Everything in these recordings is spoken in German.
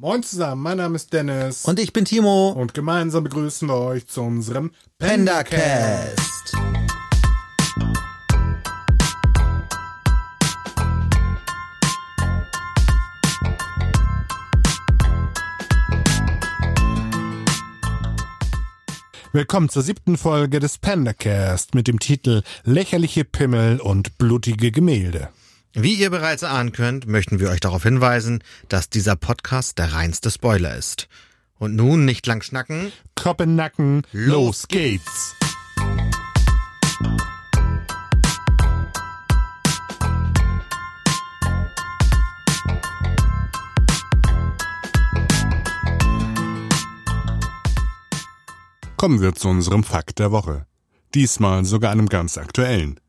Moin zusammen, mein Name ist Dennis. Und ich bin Timo. Und gemeinsam begrüßen wir euch zu unserem Pendacast. Willkommen zur siebten Folge des Pendacast mit dem Titel Lächerliche Pimmel und blutige Gemälde. Wie ihr bereits ahnen könnt, möchten wir euch darauf hinweisen, dass dieser Podcast der reinste Spoiler ist. Und nun nicht lang schnacken. Koppen Nacken, los geht's! Kommen wir zu unserem Fakt der Woche. Diesmal sogar einem ganz aktuellen.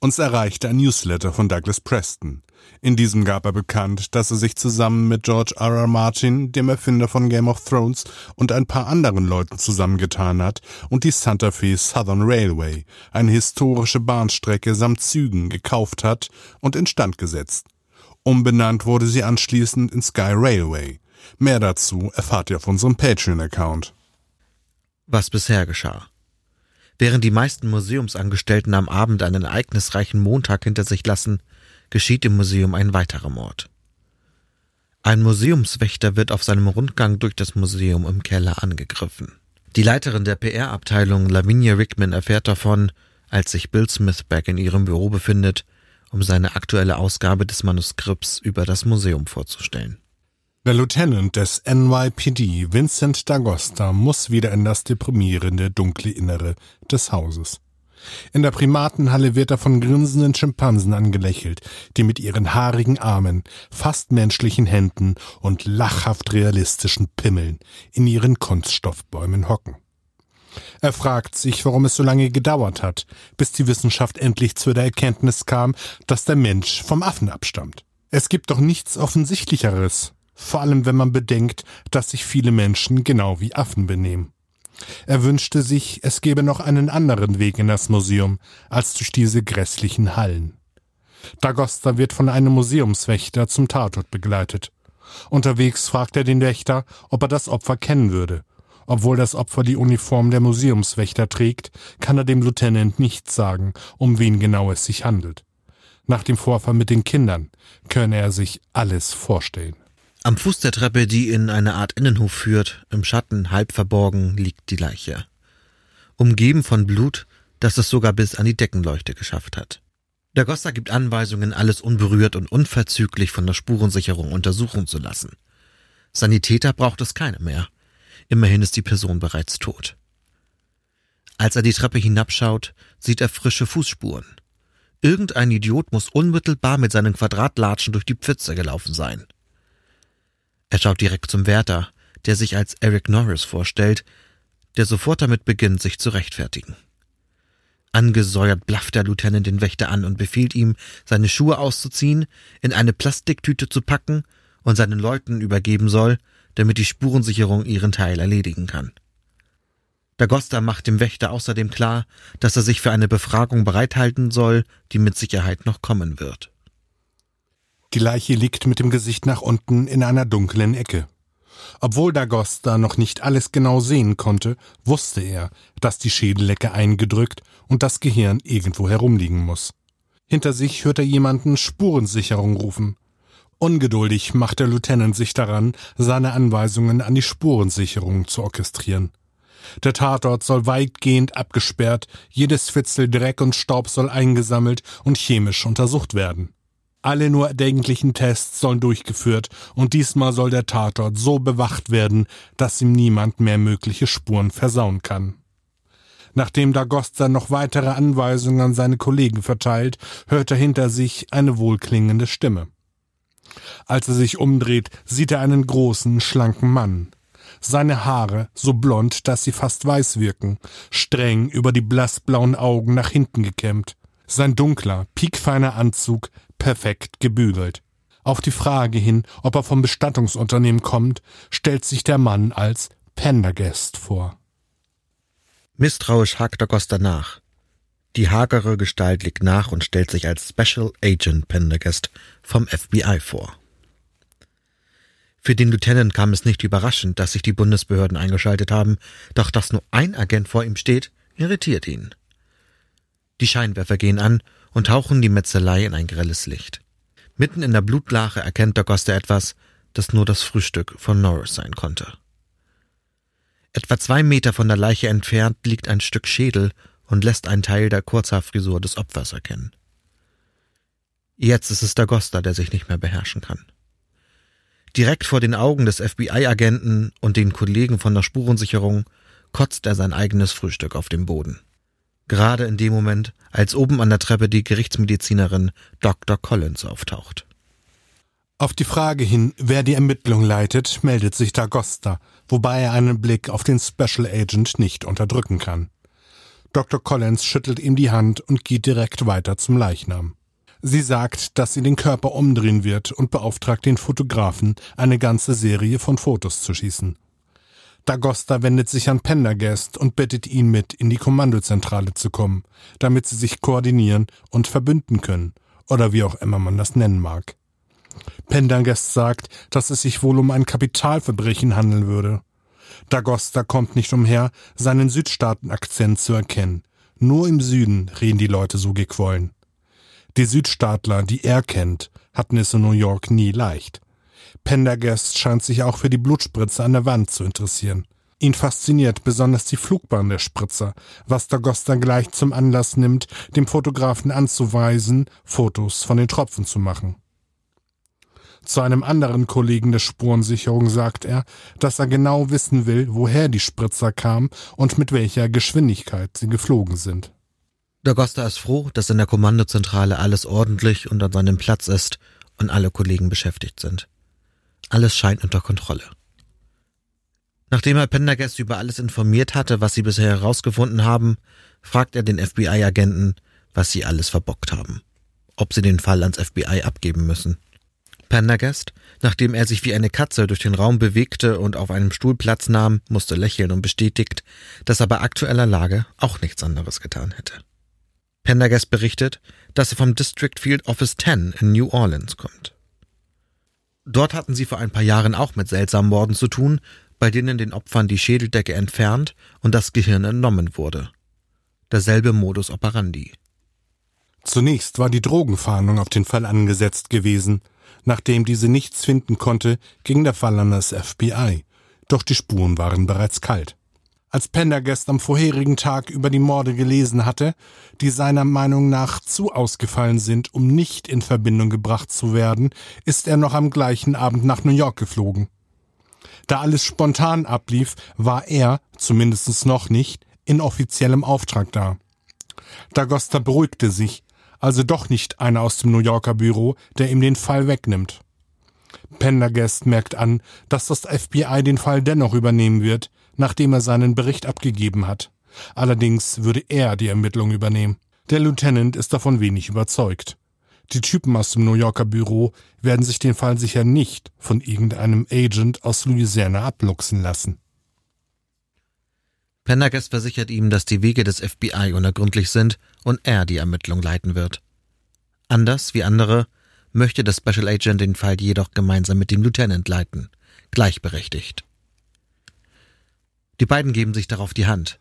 Uns erreichte ein Newsletter von Douglas Preston. In diesem gab er bekannt, dass er sich zusammen mit George R. R. Martin, dem Erfinder von Game of Thrones, und ein paar anderen Leuten zusammengetan hat und die Santa Fe Southern Railway, eine historische Bahnstrecke samt Zügen, gekauft hat und instand gesetzt. Umbenannt wurde sie anschließend in Sky Railway. Mehr dazu erfahrt ihr auf unserem Patreon-Account. Was bisher geschah. Während die meisten Museumsangestellten am Abend einen ereignisreichen Montag hinter sich lassen, geschieht im Museum ein weiterer Mord. Ein Museumswächter wird auf seinem Rundgang durch das Museum im Keller angegriffen. Die Leiterin der PR-Abteilung Lavinia Rickman erfährt davon, als sich Bill Smithback in ihrem Büro befindet, um seine aktuelle Ausgabe des Manuskripts über das Museum vorzustellen. Der Lieutenant des NYPD, Vincent D'Agosta, muss wieder in das deprimierende, dunkle Innere des Hauses. In der Primatenhalle wird er von grinsenden Schimpansen angelächelt, die mit ihren haarigen Armen, fast menschlichen Händen und lachhaft realistischen Pimmeln in ihren Kunststoffbäumen hocken. Er fragt sich, warum es so lange gedauert hat, bis die Wissenschaft endlich zu der Erkenntnis kam, dass der Mensch vom Affen abstammt. Es gibt doch nichts Offensichtlicheres, vor allem wenn man bedenkt, dass sich viele Menschen genau wie Affen benehmen. Er wünschte sich, es gäbe noch einen anderen Weg in das Museum als durch diese grässlichen Hallen. Dagosta wird von einem Museumswächter zum Tatort begleitet. Unterwegs fragt er den Wächter, ob er das Opfer kennen würde. Obwohl das Opfer die Uniform der Museumswächter trägt, kann er dem Lieutenant nicht sagen, um wen genau es sich handelt. Nach dem Vorfall mit den Kindern könne er sich alles vorstellen. Am Fuß der Treppe, die in eine Art Innenhof führt, im Schatten halb verborgen, liegt die Leiche. Umgeben von Blut, das es sogar bis an die Deckenleuchte geschafft hat. Der Gossa gibt Anweisungen, alles unberührt und unverzüglich von der Spurensicherung untersuchen zu lassen. Sanitäter braucht es keine mehr. Immerhin ist die Person bereits tot. Als er die Treppe hinabschaut, sieht er frische Fußspuren. Irgendein Idiot muss unmittelbar mit seinen Quadratlatschen durch die Pfütze gelaufen sein. Er schaut direkt zum Wärter, der sich als Eric Norris vorstellt, der sofort damit beginnt, sich zu rechtfertigen. Angesäuert blafft der Lieutenant den Wächter an und befiehlt ihm, seine Schuhe auszuziehen, in eine Plastiktüte zu packen und seinen Leuten übergeben soll, damit die Spurensicherung ihren Teil erledigen kann. Dagosta macht dem Wächter außerdem klar, dass er sich für eine Befragung bereithalten soll, die mit Sicherheit noch kommen wird. Die Leiche liegt mit dem Gesicht nach unten in einer dunklen Ecke. Obwohl Dagosta noch nicht alles genau sehen konnte, wusste er, dass die Schädellecke eingedrückt und das Gehirn irgendwo herumliegen muss. Hinter sich hört er jemanden Spurensicherung rufen. Ungeduldig macht der Lieutenant sich daran, seine Anweisungen an die Spurensicherung zu orchestrieren. Der Tatort soll weitgehend abgesperrt, jedes Fitzel Dreck und Staub soll eingesammelt und chemisch untersucht werden. Alle nur erdenklichen Tests sollen durchgeführt und diesmal soll der Tatort so bewacht werden, dass ihm niemand mehr mögliche Spuren versauen kann. Nachdem Dagosta noch weitere Anweisungen an seine Kollegen verteilt, hört er hinter sich eine wohlklingende Stimme. Als er sich umdreht, sieht er einen großen, schlanken Mann. Seine Haare, so blond, dass sie fast weiß wirken, streng über die blassblauen Augen nach hinten gekämmt. Sein dunkler, piekfeiner Anzug perfekt gebügelt. Auf die Frage hin, ob er vom Bestattungsunternehmen kommt, stellt sich der Mann als Pendergast vor. Misstrauisch hakt Augusta nach. Die hagere Gestalt liegt nach und stellt sich als Special Agent Pendergast vom FBI vor. Für den Lieutenant kam es nicht überraschend, dass sich die Bundesbehörden eingeschaltet haben, doch dass nur ein Agent vor ihm steht, irritiert ihn. Die Scheinwerfer gehen an und tauchen die Metzelei in ein grelles Licht. Mitten in der Blutlache erkennt der Goster etwas, das nur das Frühstück von Norris sein konnte. Etwa zwei Meter von der Leiche entfernt liegt ein Stück Schädel und lässt einen Teil der Kurzhaarfrisur des Opfers erkennen. Jetzt ist es der Goster, der sich nicht mehr beherrschen kann. Direkt vor den Augen des FBI-Agenten und den Kollegen von der Spurensicherung kotzt er sein eigenes Frühstück auf den Boden. Gerade in dem Moment, als oben an der Treppe die Gerichtsmedizinerin Dr. Collins auftaucht. Auf die Frage hin, wer die Ermittlung leitet, meldet sich Dagosta, wobei er einen Blick auf den Special Agent nicht unterdrücken kann. Dr. Collins schüttelt ihm die Hand und geht direkt weiter zum Leichnam. Sie sagt, dass sie den Körper umdrehen wird und beauftragt den Fotografen, eine ganze Serie von Fotos zu schießen. Dagosta wendet sich an Pendergast und bittet ihn mit, in die Kommandozentrale zu kommen, damit sie sich koordinieren und verbünden können, oder wie auch immer man das nennen mag. Pendergast sagt, dass es sich wohl um ein Kapitalverbrechen handeln würde. Dagosta kommt nicht umher, seinen Südstaaten-Akzent zu erkennen. Nur im Süden reden die Leute so gequollen. Die Südstaatler, die er kennt, hatten es in New York nie leicht. Pendergast scheint sich auch für die Blutspritze an der Wand zu interessieren. Ihn fasziniert besonders die Flugbahn der Spritzer, was Dagosta gleich zum Anlass nimmt, dem Fotografen anzuweisen, Fotos von den Tropfen zu machen. Zu einem anderen Kollegen der Spurensicherung sagt er, dass er genau wissen will, woher die Spritzer kamen und mit welcher Geschwindigkeit sie geflogen sind. Dagosta ist froh, dass in der Kommandozentrale alles ordentlich und an seinem Platz ist und alle Kollegen beschäftigt sind. Alles scheint unter Kontrolle. Nachdem er Pendergast über alles informiert hatte, was sie bisher herausgefunden haben, fragt er den FBI-Agenten, was sie alles verbockt haben. Ob sie den Fall ans FBI abgeben müssen. Pendergast, nachdem er sich wie eine Katze durch den Raum bewegte und auf einem Stuhl Platz nahm, musste lächeln und bestätigt, dass er bei aktueller Lage auch nichts anderes getan hätte. Pendergast berichtet, dass er vom District Field Office 10 in New Orleans kommt. Dort hatten sie vor ein paar Jahren auch mit seltsamen Morden zu tun, bei denen den Opfern die Schädeldecke entfernt und das Gehirn entnommen wurde. Derselbe Modus operandi. Zunächst war die Drogenfahndung auf den Fall angesetzt gewesen. Nachdem diese nichts finden konnte, ging der Fall an das FBI. Doch die Spuren waren bereits kalt. Als Pendergast am vorherigen Tag über die Morde gelesen hatte, die seiner Meinung nach zu ausgefallen sind, um nicht in Verbindung gebracht zu werden, ist er noch am gleichen Abend nach New York geflogen. Da alles spontan ablief, war er, zumindest noch nicht, in offiziellem Auftrag da. Dagosta beruhigte sich, also doch nicht einer aus dem New Yorker Büro, der ihm den Fall wegnimmt. Pendergast merkt an, dass das FBI den Fall dennoch übernehmen wird, nachdem er seinen Bericht abgegeben hat. Allerdings würde er die Ermittlung übernehmen. Der Lieutenant ist davon wenig überzeugt. Die Typen aus dem New Yorker Büro werden sich den Fall sicher nicht von irgendeinem Agent aus Louisiana abluchsen lassen. Pendergast versichert ihm, dass die Wege des FBI unergründlich sind und er die Ermittlung leiten wird. Anders wie andere möchte der Special Agent den Fall jedoch gemeinsam mit dem Lieutenant leiten, gleichberechtigt. Die beiden geben sich darauf die Hand.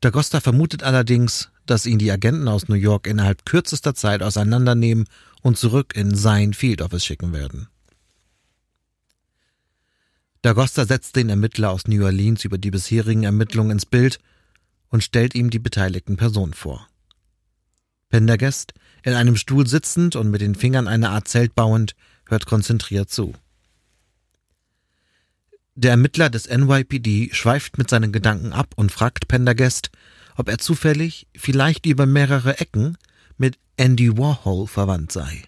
Dagosta vermutet allerdings, dass ihn die Agenten aus New York innerhalb kürzester Zeit auseinandernehmen und zurück in sein Field Office schicken werden. Dagosta setzt den Ermittler aus New Orleans über die bisherigen Ermittlungen ins Bild und stellt ihm die beteiligten Personen vor. Pendergast, in einem Stuhl sitzend und mit den Fingern eine Art Zelt bauend, hört konzentriert zu. Der Ermittler des NYPD schweift mit seinen Gedanken ab und fragt Pendergast, ob er zufällig, vielleicht über mehrere Ecken, mit Andy Warhol verwandt sei.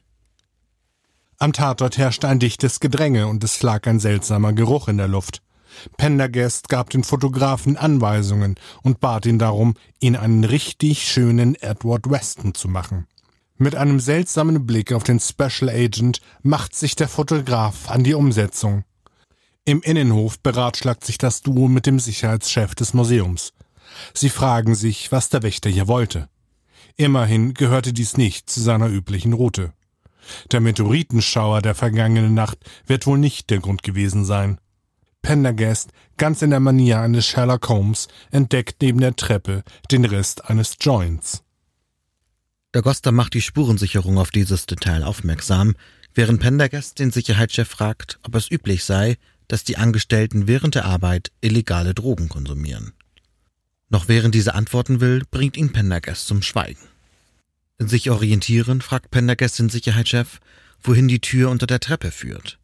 Am Tatort herrschte ein dichtes Gedränge und es lag ein seltsamer Geruch in der Luft. Pendergast gab den Fotografen Anweisungen und bat ihn darum, ihn einen richtig schönen Edward Weston zu machen. Mit einem seltsamen Blick auf den Special Agent macht sich der Fotograf an die Umsetzung. Im Innenhof beratschlagt sich das Duo mit dem Sicherheitschef des Museums. Sie fragen sich, was der Wächter hier wollte. Immerhin gehörte dies nicht zu seiner üblichen Route. Der Meteoritenschauer der vergangenen Nacht wird wohl nicht der Grund gewesen sein. Pendergast, ganz in der Manier eines Sherlock Holmes, entdeckt neben der Treppe den Rest eines Joints. Der Goster macht die Spurensicherung auf dieses Detail aufmerksam, während Pendergast den Sicherheitschef fragt, ob es üblich sei, dass die Angestellten während der Arbeit illegale Drogen konsumieren. Noch während dieser antworten will, bringt ihn Pendergast zum Schweigen. Sich orientieren, fragt Pendergast den Sicherheitschef, wohin die Tür unter der Treppe führt.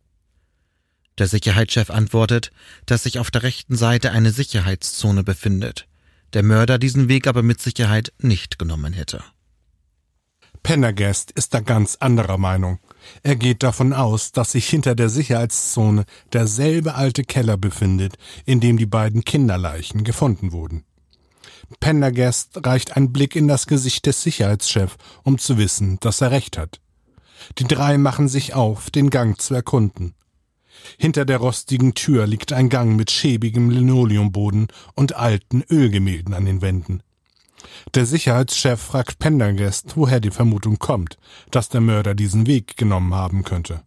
Der Sicherheitschef antwortet, dass sich auf der rechten Seite eine Sicherheitszone befindet, der Mörder diesen Weg aber mit Sicherheit nicht genommen hätte. Pendergast ist da ganz anderer Meinung. Er geht davon aus, dass sich hinter der Sicherheitszone derselbe alte Keller befindet, in dem die beiden Kinderleichen gefunden wurden. Pendergast reicht ein Blick in das Gesicht des Sicherheitschefs, um zu wissen, dass er recht hat. Die drei machen sich auf, den Gang zu erkunden. Hinter der rostigen Tür liegt ein Gang mit schäbigem Linoleumboden und alten Ölgemälden an den Wänden. Der Sicherheitschef fragt Pendergast, woher die Vermutung kommt, dass der Mörder diesen Weg genommen haben könnte.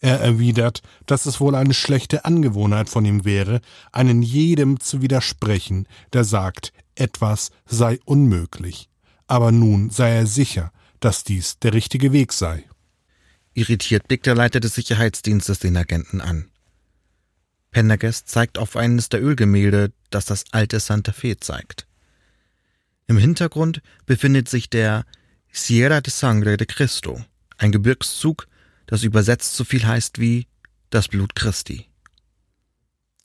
Er erwidert, dass es wohl eine schlechte Angewohnheit von ihm wäre, einen jedem zu widersprechen, der sagt, etwas sei unmöglich. Aber nun sei er sicher, dass dies der richtige Weg sei. Irritiert blickt der Leiter des Sicherheitsdienstes den Agenten an. Pendergast zeigt auf eines der Ölgemälde, das das alte Santa Fe zeigt. Im Hintergrund befindet sich der Sierra de Sangre de Cristo, ein Gebirgszug, das übersetzt so viel heißt wie das Blut Christi.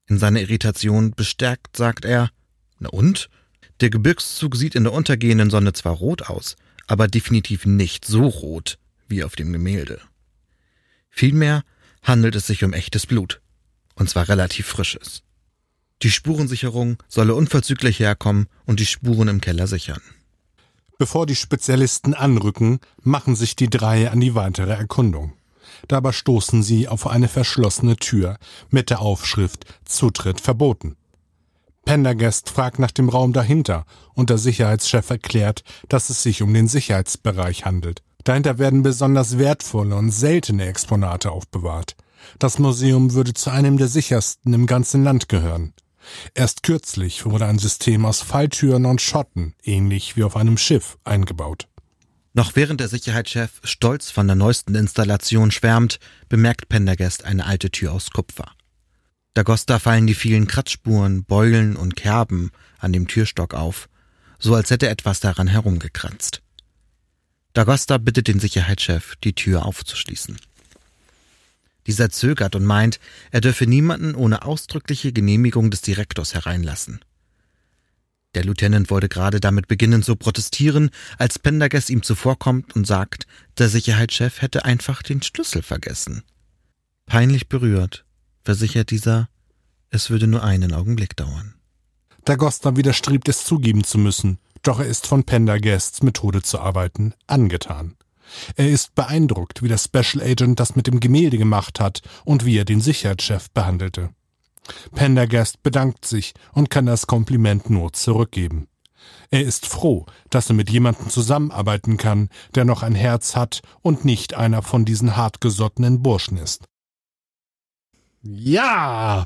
In seiner Irritation bestärkt sagt er, na und? Der Gebirgszug sieht in der untergehenden Sonne zwar rot aus, aber definitiv nicht so rot wie auf dem Gemälde. Vielmehr handelt es sich um echtes Blut, und zwar relativ frisches. Die Spurensicherung solle unverzüglich herkommen und die Spuren im Keller sichern. Bevor die Spezialisten anrücken, machen sich die drei an die weitere Erkundung. Dabei stoßen sie auf eine verschlossene Tür mit der Aufschrift Zutritt verboten. Pendergast fragt nach dem Raum dahinter und der Sicherheitschef erklärt, dass es sich um den Sicherheitsbereich handelt. Dahinter werden besonders wertvolle und seltene Exponate aufbewahrt. Das Museum würde zu einem der sichersten im ganzen Land gehören. Erst kürzlich wurde ein System aus Falltüren und Schotten, ähnlich wie auf einem Schiff, eingebaut. Noch während der Sicherheitschef stolz von der neuesten Installation schwärmt, bemerkt Pendergast eine alte Tür aus Kupfer. Da Gosta fallen die vielen Kratzspuren, Beulen und Kerben an dem Türstock auf, so als hätte etwas daran herumgekratzt. Dagosta bittet den Sicherheitschef, die Tür aufzuschließen. Dieser zögert und meint, er dürfe niemanden ohne ausdrückliche Genehmigung des Direktors hereinlassen. Der Lieutenant wollte gerade damit beginnen zu protestieren, als Pendergast ihm zuvorkommt und sagt, der Sicherheitschef hätte einfach den Schlüssel vergessen. Peinlich berührt versichert dieser, es würde nur einen Augenblick dauern. Dagosta widerstrebt es zugeben zu müssen, doch er ist von Pendergasts Methode zu arbeiten angetan. Er ist beeindruckt, wie der Special Agent das mit dem Gemälde gemacht hat und wie er den Sicherheitschef behandelte. Pendergast bedankt sich und kann das Kompliment nur zurückgeben. Er ist froh, dass er mit jemandem zusammenarbeiten kann, der noch ein Herz hat und nicht einer von diesen hartgesottenen Burschen ist. Ja!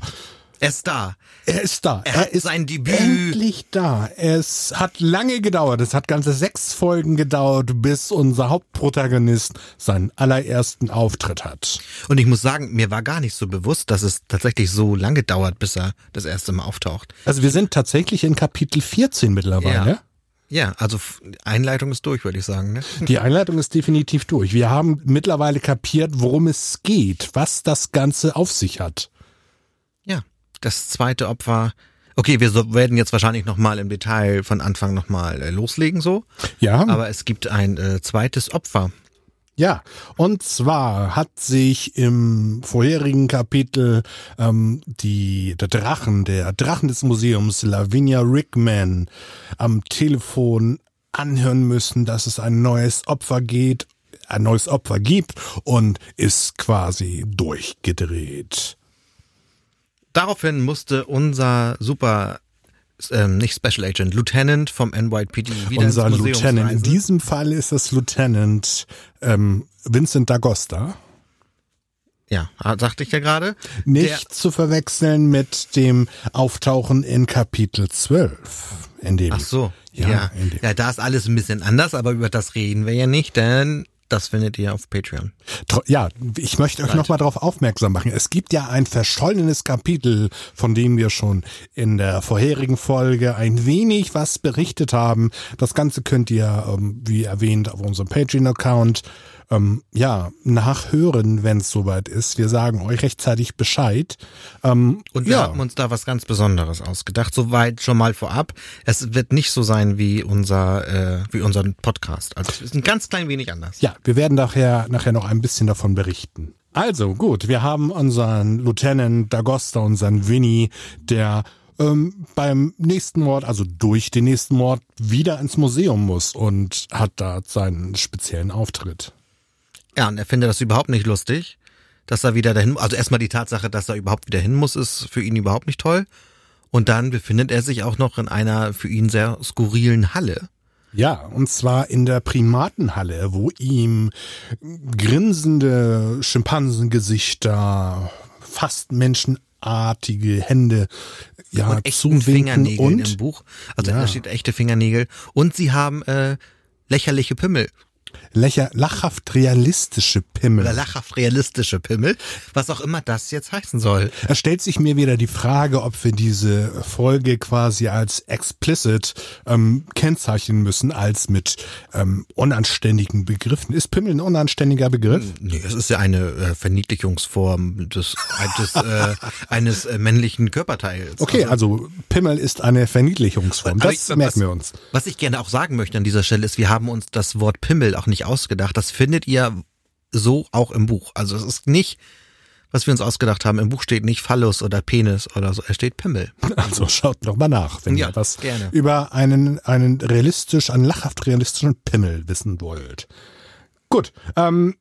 Er ist da. Er ist da. Er, er ist sein Debüt. Endlich da. Es hat lange gedauert. Es hat ganze sechs Folgen gedauert, bis unser Hauptprotagonist seinen allerersten Auftritt hat. Und ich muss sagen, mir war gar nicht so bewusst, dass es tatsächlich so lange dauert, bis er das erste Mal auftaucht. Also wir sind tatsächlich in Kapitel 14 mittlerweile. Ja. Ja, also Einleitung ist durch, würde ich sagen. Ne? Die Einleitung ist definitiv durch. Wir haben mittlerweile kapiert, worum es geht, was das Ganze auf sich hat. Ja, das zweite Opfer. Okay, wir so, werden jetzt wahrscheinlich nochmal im Detail von Anfang nochmal äh, loslegen so. Ja. Aber es gibt ein äh, zweites Opfer. Ja, und zwar hat sich im vorherigen Kapitel ähm, die der Drachen, der Drachen des Museums, Lavinia Rickman, am Telefon anhören müssen, dass es ein neues Opfer geht, ein neues Opfer gibt und ist quasi durchgedreht. Daraufhin musste unser super ähm, nicht Special Agent, Lieutenant vom NYPD wieder Unser Lieutenant. In diesem Fall ist das Lieutenant ähm, Vincent D'Agosta. Ja, sagte ich ja gerade. Nicht der, zu verwechseln mit dem Auftauchen in Kapitel 12. In dem, Ach so, ja. Ja, ja, da ist alles ein bisschen anders, aber über das reden wir ja nicht, denn das findet ihr auf Patreon. Ja, ich möchte euch nochmal darauf aufmerksam machen. Es gibt ja ein verschollenes Kapitel, von dem wir schon in der vorherigen Folge ein wenig was berichtet haben. Das Ganze könnt ihr, ähm, wie erwähnt, auf unserem Patreon-Account ähm, ja, nachhören, wenn es soweit ist. Wir sagen euch rechtzeitig Bescheid. Ähm, und wir ja. haben uns da was ganz Besonderes ausgedacht. Soweit schon mal vorab. Es wird nicht so sein wie unser, äh, wie unser Podcast. Also es ist ein ganz klein wenig anders. Ja, wir werden nachher, nachher noch ein bisschen davon berichten. Also gut, wir haben unseren Lieutenant D'Agosta, unseren Winnie, der ähm, beim nächsten Mord, also durch den nächsten Mord, wieder ins Museum muss und hat da seinen speziellen Auftritt. Ja, und er findet das überhaupt nicht lustig, dass er wieder dahin, also erstmal die Tatsache, dass er überhaupt wieder hin muss, ist für ihn überhaupt nicht toll. Und dann befindet er sich auch noch in einer für ihn sehr skurrilen Halle. Ja, und zwar in der Primatenhalle, wo ihm grinsende Schimpansengesichter, fast menschenartige Hände ja, und echten Fingernägel und, im Buch. Also ja. da steht echte Fingernägel. Und sie haben äh, lächerliche Pimmel lächer, lachhaft realistische Pimmel. Oder lachhaft realistische Pimmel, was auch immer das jetzt heißen soll. Da stellt sich mir wieder die Frage, ob wir diese Folge quasi als explicit ähm, kennzeichnen müssen, als mit ähm, unanständigen Begriffen. Ist Pimmel ein unanständiger Begriff? Nee, es ist ja eine äh, Verniedlichungsform des, des äh, eines äh, männlichen Körperteils. Okay, also, also, Pimmel ist eine Verniedlichungsform. Das ich, merken was, wir uns. Was ich gerne auch sagen möchte an dieser Stelle ist, wir haben uns das Wort Pimmel auch nicht ausgedacht. Das findet ihr so auch im Buch. Also es ist nicht, was wir uns ausgedacht haben. Im Buch steht nicht Phallus oder Penis oder so. Es steht Pimmel. Also schaut noch mal nach, wenn ja, ihr was gerne. über einen, einen realistisch, einen lachhaft realistischen Pimmel wissen wollt. Gut, ähm,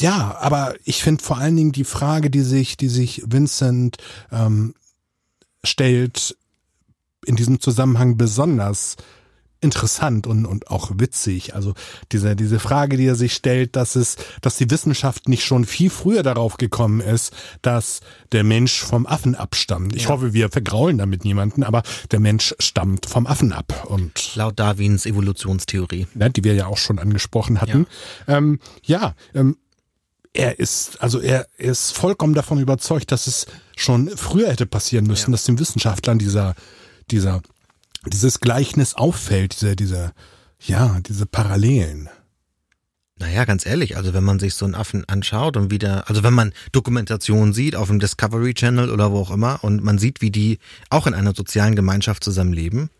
ja, aber ich finde vor allen Dingen die Frage, die sich, die sich Vincent ähm, stellt, in diesem Zusammenhang besonders interessant und, und auch witzig. Also diese, diese Frage, die er sich stellt, dass es, dass die Wissenschaft nicht schon viel früher darauf gekommen ist, dass der Mensch vom Affen abstammt. Ich ja. hoffe, wir vergraulen damit niemanden, aber der Mensch stammt vom Affen ab. Und laut Darwins Evolutionstheorie. Ja, die wir ja auch schon angesprochen hatten. Ja, ähm, ja ähm, er ist, also er ist vollkommen davon überzeugt, dass es schon früher hätte passieren müssen, ja. dass den Wissenschaftlern dieser, dieser dieses Gleichnis auffällt, diese, diese, ja, diese Parallelen. Naja, ganz ehrlich, also wenn man sich so einen Affen anschaut und wieder, also wenn man Dokumentationen sieht auf dem Discovery Channel oder wo auch immer und man sieht, wie die auch in einer sozialen Gemeinschaft zusammenleben,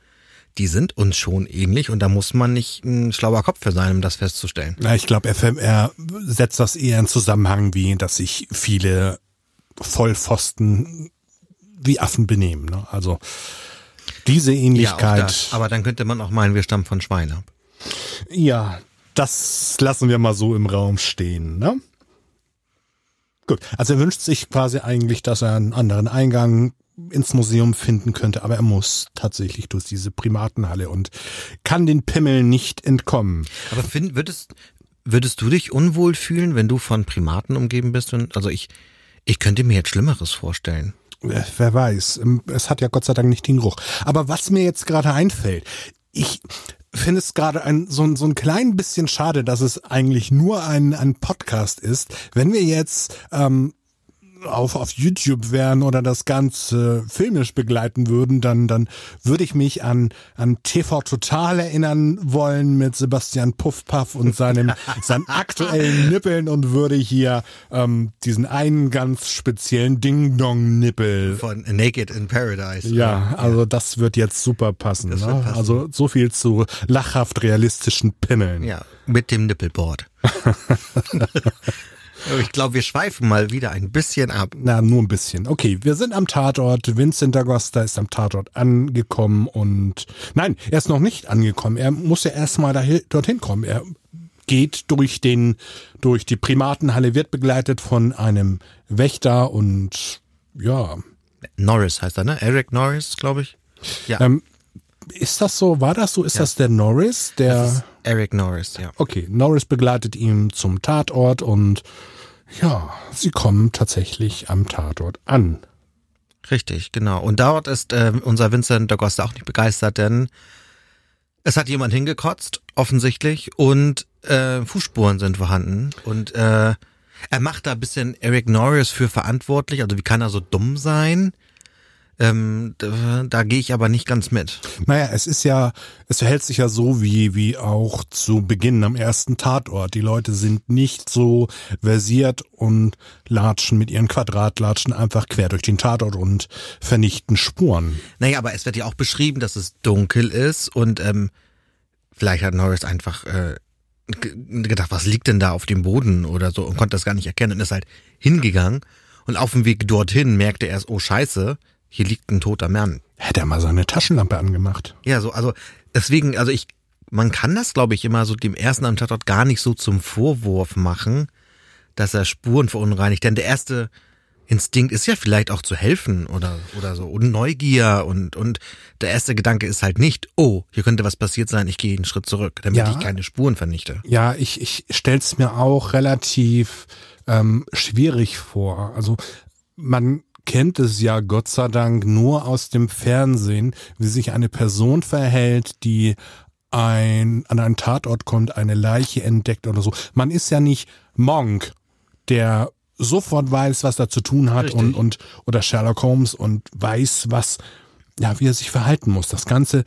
die sind uns schon ähnlich und da muss man nicht ein schlauer Kopf für sein, um das festzustellen. Na, ich glaube, er, er setzt das eher in Zusammenhang, wie dass sich viele Vollpfosten wie Affen benehmen. Ne? Also diese Ähnlichkeit. Ja, aber dann könnte man auch meinen, wir stammen von Schwein ab. Ja, das lassen wir mal so im Raum stehen, ne? Gut, also er wünscht sich quasi eigentlich, dass er einen anderen Eingang ins Museum finden könnte, aber er muss tatsächlich durch diese Primatenhalle und kann den Pimmel nicht entkommen. Aber find, würdest, würdest du dich unwohl fühlen, wenn du von Primaten umgeben bist? Also ich, ich könnte mir jetzt Schlimmeres vorstellen. Äh, wer weiß. Ähm, es hat ja Gott sei Dank nicht den Geruch. Aber was mir jetzt gerade einfällt, ich finde es gerade ein, so, so ein klein bisschen schade, dass es eigentlich nur ein, ein Podcast ist. Wenn wir jetzt ähm, auf, auf YouTube wären oder das Ganze filmisch begleiten würden, dann, dann würde ich mich an, an TV Total erinnern wollen mit Sebastian Puffpaff und seinem, seinen aktuellen Nippeln und würde hier ähm, diesen einen ganz speziellen Ding-Dong-Nippel. Von Naked in Paradise. Ja, also das wird jetzt super passen. Ne? Passen. Also so viel zu lachhaft realistischen Pimmeln. Ja, mit dem Nippelboard. Ich glaube, wir schweifen mal wieder ein bisschen ab. Na, nur ein bisschen. Okay, wir sind am Tatort. Vincent D'Agosta ist am Tatort angekommen und nein, er ist noch nicht angekommen. Er muss ja erstmal dorthin kommen. Er geht durch den, durch die Primatenhalle, wird begleitet von einem Wächter und ja. Norris heißt er, ne? Eric Norris, glaube ich. Ja. Ähm, ist das so, war das so? Ist Ja. das der Norris, der... Eric Norris, ja. Okay, Norris begleitet ihn zum Tatort und ja, sie kommen tatsächlich am Tatort an. Richtig, genau. Und dort ist äh, unser Vincent da Costa auch nicht begeistert, denn es hat jemand hingekotzt, offensichtlich, und äh, Fußspuren sind vorhanden. Und äh, er macht da ein bisschen Eric Norris für verantwortlich. Also wie kann er so dumm sein? Ähm, da, da gehe ich aber nicht ganz mit. Naja, es ist ja, es verhält sich ja so wie, wie auch zu Beginn am ersten Tatort. Die Leute sind nicht so versiert und latschen mit ihren Quadratlatschen einfach quer durch den Tatort und vernichten Spuren. Naja, aber es wird ja auch beschrieben, dass es dunkel ist und ähm, vielleicht hat Norris einfach äh, ge- gedacht, was liegt denn da auf dem Boden oder so und konnte das gar nicht erkennen und ist halt hingegangen und auf dem Weg dorthin merkte er es, oh scheiße, hier liegt ein toter Mann. Hätte er mal seine Taschenlampe angemacht. Ja, so, also deswegen, also ich, man kann das, glaube ich, immer so dem ersten am Tatort gar nicht so zum Vorwurf machen, dass er Spuren verunreinigt. Denn der erste Instinkt ist ja vielleicht auch zu helfen oder, oder so. Und Neugier und, und der erste Gedanke ist halt nicht, oh, hier könnte was passiert sein, ich gehe einen Schritt zurück, damit Ja. ich keine Spuren vernichte. Ja, ich, ich stell's mir auch relativ ähm, schwierig vor. Also man kennt es ja Gott sei Dank nur aus dem Fernsehen, wie sich eine Person verhält, die ein, an einen Tatort kommt, eine Leiche entdeckt oder so. Man ist ja nicht Monk, der sofort weiß, was er zu tun hat Richtig. und, und oder Sherlock Holmes und weiß, was, ja, wie er sich verhalten muss. Das Ganze,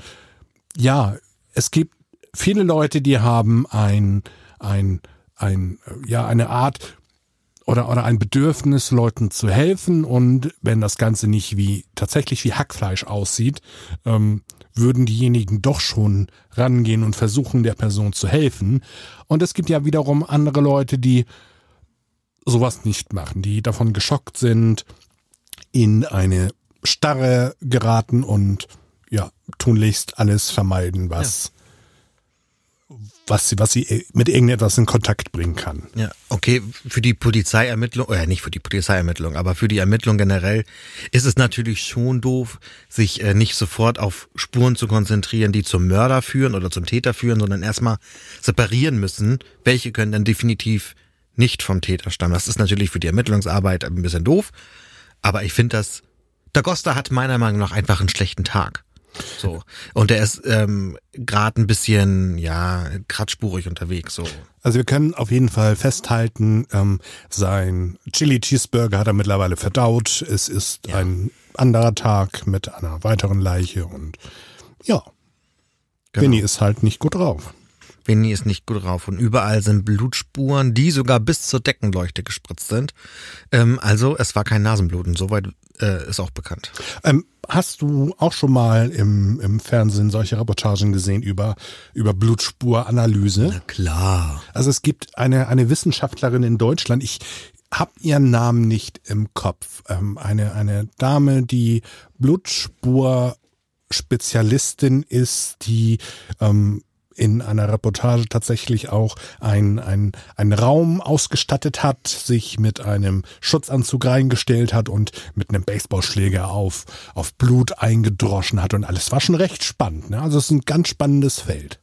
ja, es gibt viele Leute, die haben ein, ein, ein, ja, eine Art oder, oder ein Bedürfnis, Leuten zu helfen und wenn das Ganze nicht wie, tatsächlich wie Hackfleisch aussieht, ähm, würden diejenigen doch schon rangehen und versuchen, der Person zu helfen. Und es gibt ja wiederum andere Leute, die sowas nicht machen, die davon geschockt sind, in eine Starre geraten und ja, tunlichst alles vermeiden, was, was sie, was sie mit irgendetwas in Kontakt bringen kann. Ja, okay, für die Polizeiermittlung, oder nicht für die Polizeiermittlung, aber für die Ermittlung generell ist es natürlich schon doof, sich äh, nicht sofort auf Spuren zu konzentrieren, die zum Mörder führen oder zum Täter führen, sondern erstmal separieren müssen, welche können dann definitiv nicht vom Täter stammen. Das ist natürlich für die Ermittlungsarbeit ein bisschen doof, aber ich finde das, Da Costa hat meiner Meinung nach einfach einen schlechten Tag. So. Und er ist ähm, gerade ein bisschen, ja, kratzspurig unterwegs. So. Also wir können auf jeden Fall festhalten, ähm, sein Chili Cheeseburger hat er mittlerweile verdaut. Es ist Ja. ein anderer Tag mit einer weiteren Leiche und ja, Genau. Vinny ist halt nicht gut drauf. Vinny ist nicht gut drauf und überall sind Blutspuren, die sogar bis zur Deckenleuchte gespritzt sind. Ähm, also es war kein Nasenbluten, soweit äh, ist auch bekannt. Ähm, hast du auch schon mal im, im Fernsehen solche Reportagen gesehen über, über Blutspuranalyse? klar. Also es gibt eine, eine Wissenschaftlerin in Deutschland, ich habe ihren Namen nicht im Kopf, ähm, eine, eine Dame, die Blutspur-Spezialistin ist, die ähm, in einer Reportage tatsächlich auch ein, ein, ein Raum ausgestattet hat, sich mit einem Schutzanzug reingestellt hat und mit einem Baseballschläger auf, auf Blut eingedroschen hat und alles war schon recht spannend. Ne? Also es ist ein ganz spannendes Feld.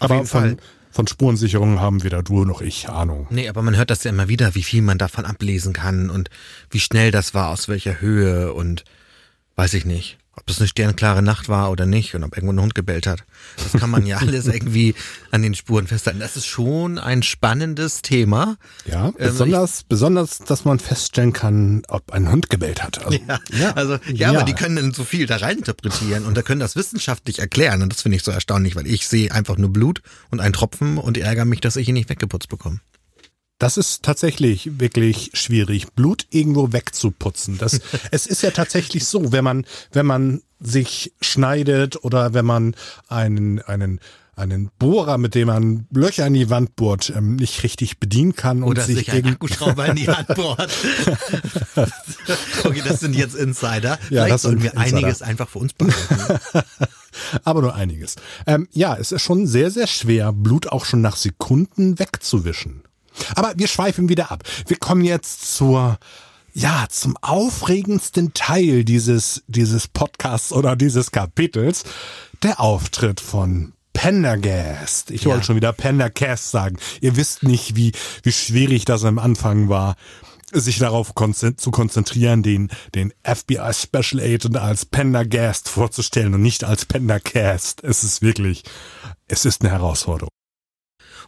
Auf Aber jeden Fall. von, von Spurensicherung haben weder du noch ich Ahnung. Nee, aber man hört das ja immer wieder, wie viel man davon ablesen kann und wie schnell das war, aus welcher Höhe und weiß ich nicht. Ob das eine sternklare Nacht war oder nicht und ob irgendwo ein Hund gebellt hat. Das kann man ja alles irgendwie an den Spuren festhalten. Das ist schon ein spannendes Thema. Ja, Ähm, besonders, besonders, dass man feststellen kann, ob ein Hund gebellt hat. Also, Ja, also ja, aber die können dann so viel da reininterpretieren und da können das wissenschaftlich erklären und das finde ich so erstaunlich, weil ich sehe einfach nur Blut und einen Tropfen und ärgere mich, dass ich ihn nicht weggeputzt bekomme. Das ist tatsächlich wirklich schwierig, Blut irgendwo wegzuputzen. Das, es ist ja tatsächlich so, wenn man, wenn man sich schneidet oder wenn man einen, einen, einen Bohrer, mit dem man Löcher in die Wand bohrt, ähm, nicht richtig bedienen kann und Oder sich sich ein irgend- Akkuschrauber in die Hand bohrt. okay, das sind jetzt Insider. Ja, Vielleicht sollten wir Insider. einiges einfach für uns behalten. aber nur einiges. Ähm, ja, es ist schon sehr, sehr schwer, Blut auch schon nach Sekunden wegzuwischen. Aber wir schweifen wieder ab. Wir kommen jetzt zur, ja, zum aufregendsten Teil dieses, dieses Podcasts oder dieses Kapitels, der Auftritt von Pendergast. Ich Ja. wollte schon wieder Pendercast sagen. Ihr wisst nicht, wie, wie schwierig das am Anfang war, sich darauf zu konzentrieren, den, den FBI Special Agent als Pendergast vorzustellen und nicht als Pendercast. Es ist wirklich, es ist eine Herausforderung.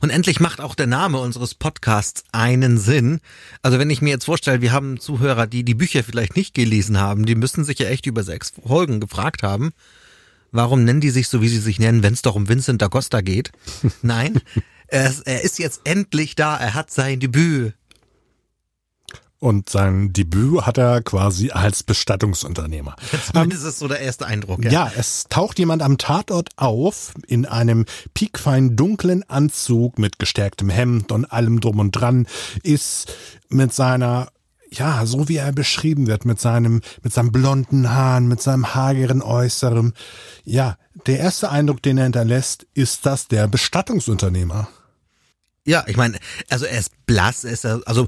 Und endlich macht auch der Name unseres Podcasts einen Sinn. Also wenn ich mir jetzt vorstelle, wir haben Zuhörer, die die Bücher vielleicht nicht gelesen haben, die müssen sich ja echt über sechs Folgen gefragt haben, warum nennen die sich so, wie sie sich nennen, wenn es doch um Vincent D'Agosta geht? Nein, er ist jetzt endlich da, er hat sein Debüt. Und sein Debüt hat er quasi als Bestattungsunternehmer. Zumindest ist so der erste Eindruck. Ja. es taucht jemand am Tatort auf in einem piekfein dunklen Anzug mit gestärktem Hemd und allem drum und dran, ist mit seiner ja, so wie er beschrieben wird, mit seinem, mit seinem blonden Haaren, mit seinem hageren Äußerem. Ja, der erste Eindruck, den er hinterlässt, ist das der Bestattungsunternehmer. Ja, ich meine, also er ist blass, er ist ja- also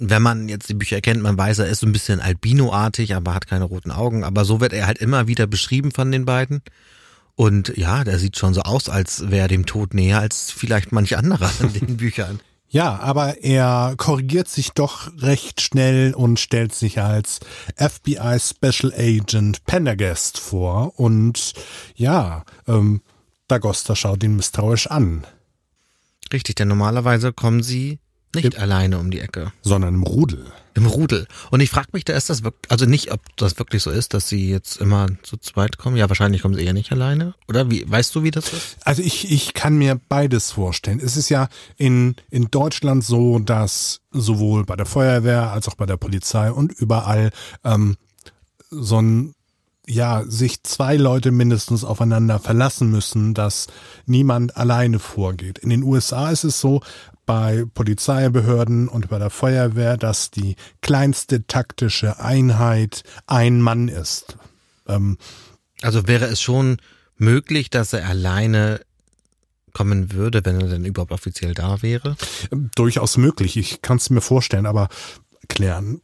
wenn man jetzt die Bücher kennt, man weiß, er ist so ein bisschen albinoartig, aber hat keine roten Augen. Aber so wird er halt immer wieder beschrieben von den beiden. Und ja, der sieht schon so aus, als wäre er dem Tod näher als vielleicht manch anderer in den Büchern. Ja, aber er korrigiert sich doch recht schnell und stellt sich als FBI Special Agent Pendergast vor und ja, ähm, Dagosta schaut ihn misstrauisch an, Richtig, denn normalerweise kommen sie nicht alleine um die Ecke. sondern im Rudel. Im Rudel. Und ich frage mich, da ist das wirklich, also nicht, ob das wirklich so ist, dass sie jetzt immer zu zweit kommen. Ja, wahrscheinlich kommen sie eher nicht alleine. Oder wie, weißt du, wie das ist? Also ich, ich kann mir beides vorstellen. Es ist ja in, in Deutschland so, dass sowohl bei der Feuerwehr als auch bei der Polizei und überall ähm, so ein ja, sich zwei Leute mindestens aufeinander verlassen müssen, dass niemand alleine vorgeht. In den USA ist es so, bei Polizeibehörden und bei der Feuerwehr, dass die kleinste taktische Einheit ein Mann ist. Ähm, Also wäre es schon möglich, dass er alleine kommen würde, wenn er denn überhaupt offiziell da wäre? durchaus möglich. Ich kann es mir vorstellen, aber klären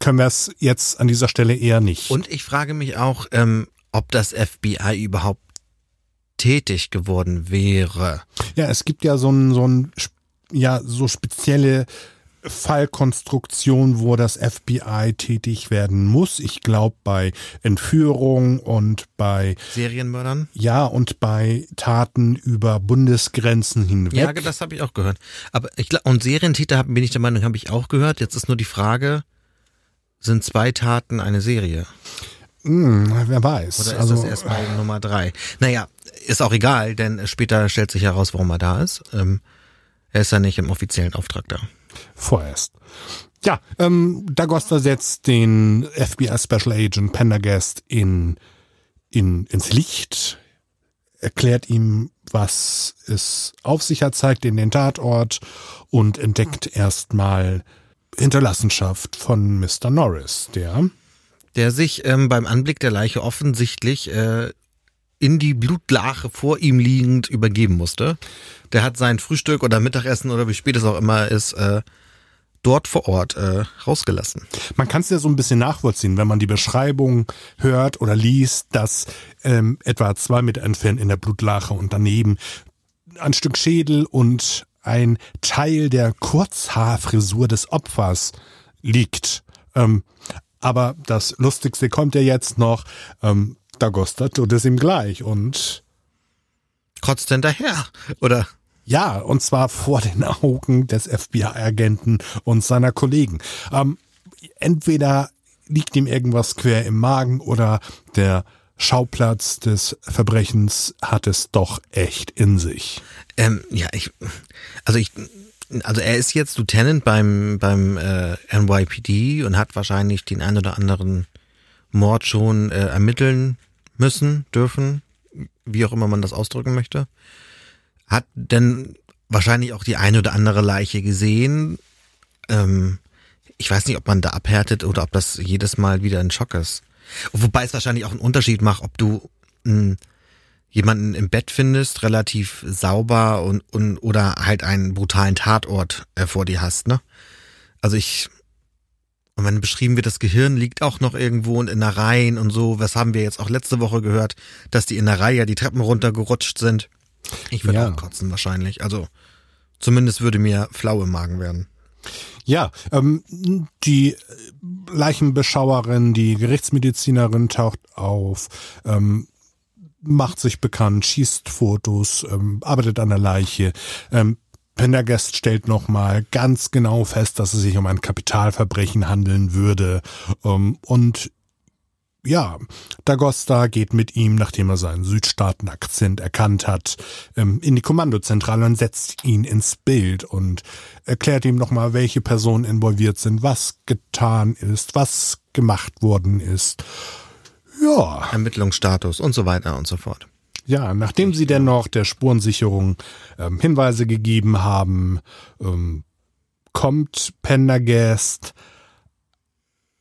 können wir es jetzt an dieser Stelle eher nicht. Und ich frage mich auch, ähm, ob das FBI überhaupt tätig geworden wäre. ja, es gibt ja so ein, so ein, ja, so spezielle Fallkonstruktion, wo das FBI tätig werden muss. Ich glaube bei Entführung und bei Serienmördern? ja und bei Taten über Bundesgrenzen hinweg. Ja, das habe ich auch gehört. Aber ich glaub, und Serientäter bin ich der Meinung, habe ich auch gehört. Jetzt ist nur die Frage, sind zwei Taten eine Serie? Hm, wer weiß. Oder ist also das erst bei Nummer drei? Naja, ist auch egal, denn später stellt sich heraus, warum er da ist. Ähm, er ist ja nicht im offiziellen Auftrag da. Vorerst. Ja, ähm, Dagosta setzt den FBI Special Agent Pendergast in, in, ins Licht, erklärt ihm, was es auf sich hat, zeigt in den Tatort und entdeckt erstmal Hinterlassenschaft von Mr. Norris, der Der sich ähm, beim Anblick der Leiche offensichtlich äh, in die Blutlache vor ihm liegend übergeben musste. Der hat sein Frühstück oder Mittagessen oder wie spät es auch immer ist, äh, dort vor Ort äh, rausgelassen. Man kann es ja so ein bisschen nachvollziehen, wenn man die Beschreibung hört oder liest, dass ähm, etwa zwei Meter entfernt in der Blutlache und daneben ein Stück Schädel und ein Teil der Kurzhaarfrisur des Opfers liegt. Ähm, aber das Lustigste kommt ja jetzt noch. Ähm, Dagosta tut es ihm gleich und Kotzt hinterher. Oder ja, und zwar vor den Augen des FBI-Agenten und seiner Kollegen. Ähm, entweder liegt ihm irgendwas quer im Magen oder der Schauplatz des Verbrechens hat es doch echt in sich. Ähm, ja, ich, also ich, also er ist jetzt Lieutenant beim beim äh, NYPD und hat wahrscheinlich den ein oder anderen Mord schon äh, ermitteln müssen, dürfen, wie auch immer man das ausdrücken möchte. Hat denn wahrscheinlich auch die eine oder andere Leiche gesehen. Ähm, ich weiß nicht, ob man da abhärtet oder ob das jedes Mal wieder ein Schock ist. Wobei es wahrscheinlich auch einen Unterschied macht, ob du mh, jemanden im Bett findest, relativ sauber und, und oder halt einen brutalen Tatort äh, vor dir hast, ne? Also ich Und wenn beschrieben wird, das Gehirn liegt auch noch irgendwo in Innereien und so, was haben wir jetzt auch letzte Woche gehört, dass die Innereien ja die Treppen runtergerutscht sind. Ich würde Ja. auch kotzen wahrscheinlich. Also zumindest würde mir flau im Magen werden. Ja, ähm, die Leichenbeschauerin, die Gerichtsmedizinerin taucht auf, ähm, macht sich bekannt, schießt Fotos, ähm, arbeitet an der Leiche. Ähm, Pendergast stellt nochmal ganz genau fest, dass es sich um ein Kapitalverbrechen handeln würde. Ähm, und ja, Dagosta geht mit ihm, nachdem er seinen Südstaaten-Akzent erkannt hat, ähm, in die Kommandozentrale und setzt ihn ins Bild und erklärt ihm nochmal, welche Personen involviert sind, was getan ist, was gemacht worden ist. Ja, Ermittlungsstatus und so weiter und so fort. Ja, nachdem sie dennoch der Spurensicherung ähm, Hinweise gegeben haben, ähm, kommt Pendergast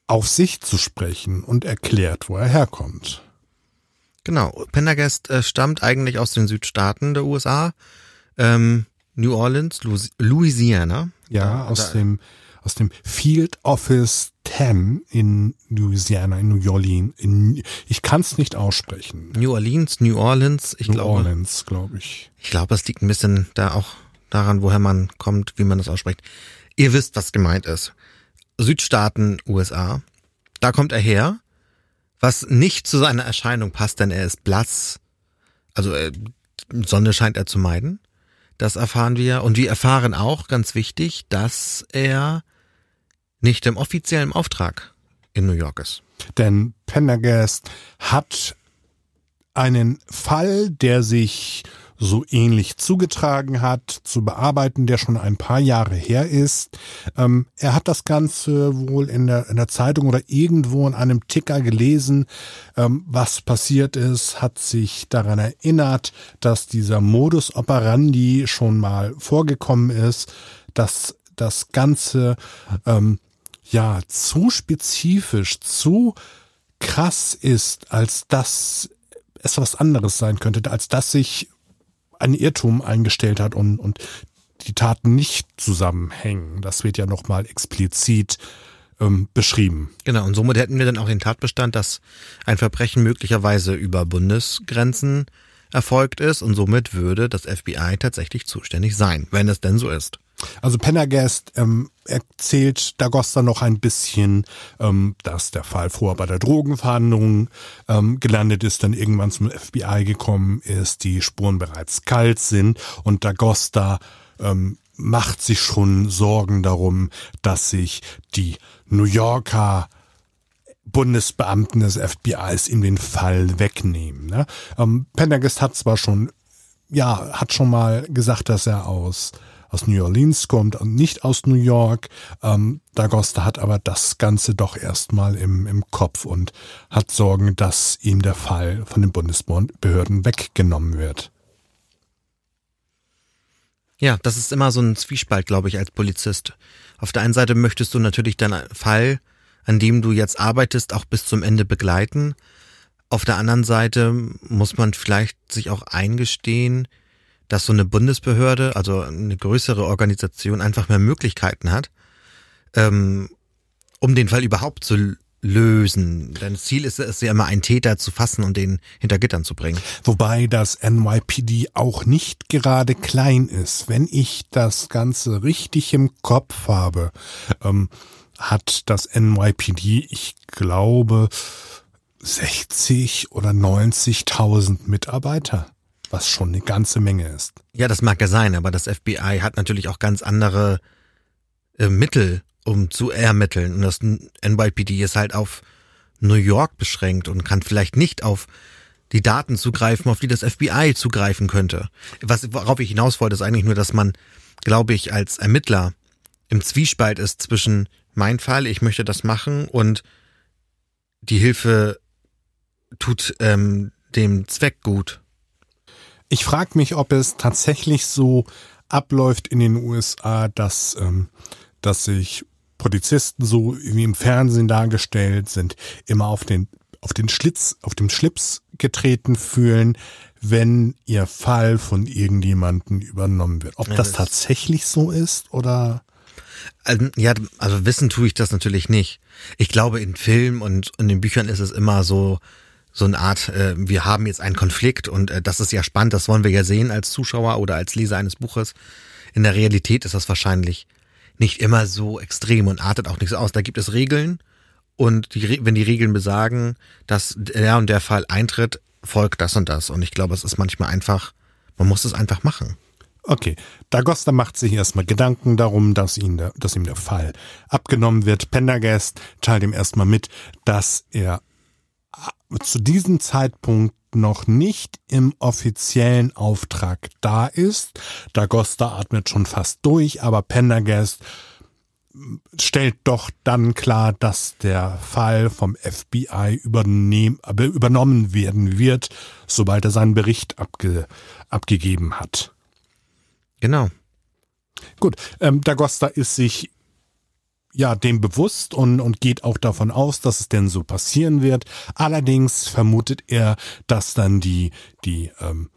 auf sich zu sprechen und erklärt, wo er herkommt. Genau. Pendergast äh, stammt eigentlich aus den Südstaaten der USA. Ähm, New Orleans, Louis- Louisiana. Ja, Da- aus da- dem aus dem Field Office 10 in Louisiana, in New Orleans. In, ich kann es nicht aussprechen. New Orleans, New Orleans. Ich New glaube, Orleans, glaube ich. ich glaube, es liegt ein bisschen da auch daran, woher man kommt, wie man das ausspricht. Ihr wisst, was gemeint ist. Südstaaten USA. Da kommt er her, was nicht zu seiner Erscheinung passt, denn er ist blass. Also äh, Sonne scheint er zu meiden. Das erfahren wir. Und wir erfahren auch, ganz wichtig, dass er nicht im offiziellen Auftrag in New York ist. Denn Pendergast hat einen Fall, der sich so ähnlich zugetragen hat, zu bearbeiten, der schon ein paar Jahre her ist. Ähm, er hat das Ganze wohl in der, in der Zeitung oder irgendwo in einem Ticker gelesen, ähm, was passiert ist, hat sich daran erinnert, dass dieser Modus operandi schon mal vorgekommen ist, dass das Ganze ähm, ja zu spezifisch, zu krass ist, als dass es was anderes sein könnte, als dass sich ein Irrtum eingestellt hat und, und die Taten nicht zusammenhängen. Das wird ja nochmal explizit ähm, beschrieben. Genau, und somit hätten wir dann auch den Tatbestand, dass ein Verbrechen möglicherweise über Bundesgrenzen erfolgt ist und somit würde das FBI tatsächlich zuständig sein, wenn es denn so ist. Also Pendergast ähm, erzählt Dagosta noch ein bisschen, ähm, dass der Fall vorher bei der Drogenverhandlung ähm, gelandet ist, dann irgendwann zum FBI gekommen ist, die Spuren bereits kalt sind und Dagosta ähm, macht sich schon Sorgen darum, dass sich die New Yorker Bundesbeamten des FBIs in den Fall wegnehmen. Ne? Ähm, Pendergast hat zwar schon, ja, hat schon mal gesagt, dass er aus aus New Orleans kommt und nicht aus New York. Ähm, Dagosta hat aber das Ganze doch erstmal im, im Kopf und hat Sorgen, dass ihm der Fall von den Bundesbehörden weggenommen wird. Ja, das ist immer so ein Zwiespalt, glaube ich, als Polizist. Auf der einen Seite möchtest du natürlich deinen Fall, an dem du jetzt arbeitest, auch bis zum Ende begleiten. Auf der anderen Seite muss man vielleicht sich auch eingestehen, dass so eine Bundesbehörde, also eine größere Organisation, einfach mehr Möglichkeiten hat, ähm, um den Fall überhaupt zu lösen. Denn das Ziel ist es ja immer, einen Täter zu fassen und den hinter Gittern zu bringen. Wobei das NYPD auch nicht gerade klein ist. Wenn ich das Ganze richtig im Kopf habe, ähm, hat das NYPD, ich glaube, 60 oder 90.000 Mitarbeiter, was schon eine ganze Menge ist. Ja, das mag ja sein, aber das FBI hat natürlich auch ganz andere äh, Mittel, um zu ermitteln. Und das NYPD ist halt auf New York beschränkt und kann vielleicht nicht auf die Daten zugreifen, auf die das FBI zugreifen könnte. Was, worauf ich hinaus wollte, ist eigentlich nur, dass man, glaube ich, als Ermittler im Zwiespalt ist zwischen mein Fall, ich möchte das machen und die Hilfe tut ähm, dem Zweck gut. Ich frage mich, ob es tatsächlich so abläuft in den USA, dass, ähm, dass sich Polizisten so wie im Fernsehen dargestellt sind, immer auf den, auf den Schlitz, auf dem Schlips getreten fühlen, wenn ihr Fall von irgendjemanden übernommen wird. Ob Ja, das das- tatsächlich so ist oder Also, ja, also wissen tue ich das natürlich nicht. Ich glaube, in Filmen und in den Büchern ist es immer so, so eine Art, äh, wir haben jetzt einen Konflikt und äh, das ist ja spannend, das wollen wir ja sehen als Zuschauer oder als Leser eines Buches. In der Realität ist das wahrscheinlich nicht immer so extrem und artet auch nicht so aus. Da gibt es Regeln und die, wenn die Regeln besagen, dass der und der Fall eintritt, folgt das und das. Und ich glaube, es ist manchmal einfach, man muss es einfach machen. Okay, Dagosta macht sich erstmal Gedanken darum, dass, ihn der, dass ihm der Fall abgenommen wird. Pendergast teilt ihm erstmal mit, dass er zu diesem Zeitpunkt noch nicht im offiziellen Auftrag da ist. Dagosta atmet schon fast durch, aber Pendergast stellt doch dann klar, dass der Fall vom FBI übernommen werden wird, sobald er seinen Bericht abge, abgegeben hat. Genau. Gut, ähm, Dagosta ist sich ja dem bewusst und, und geht auch davon aus, dass es denn so passieren wird. Allerdings vermutet er, dass dann die, die, ähm,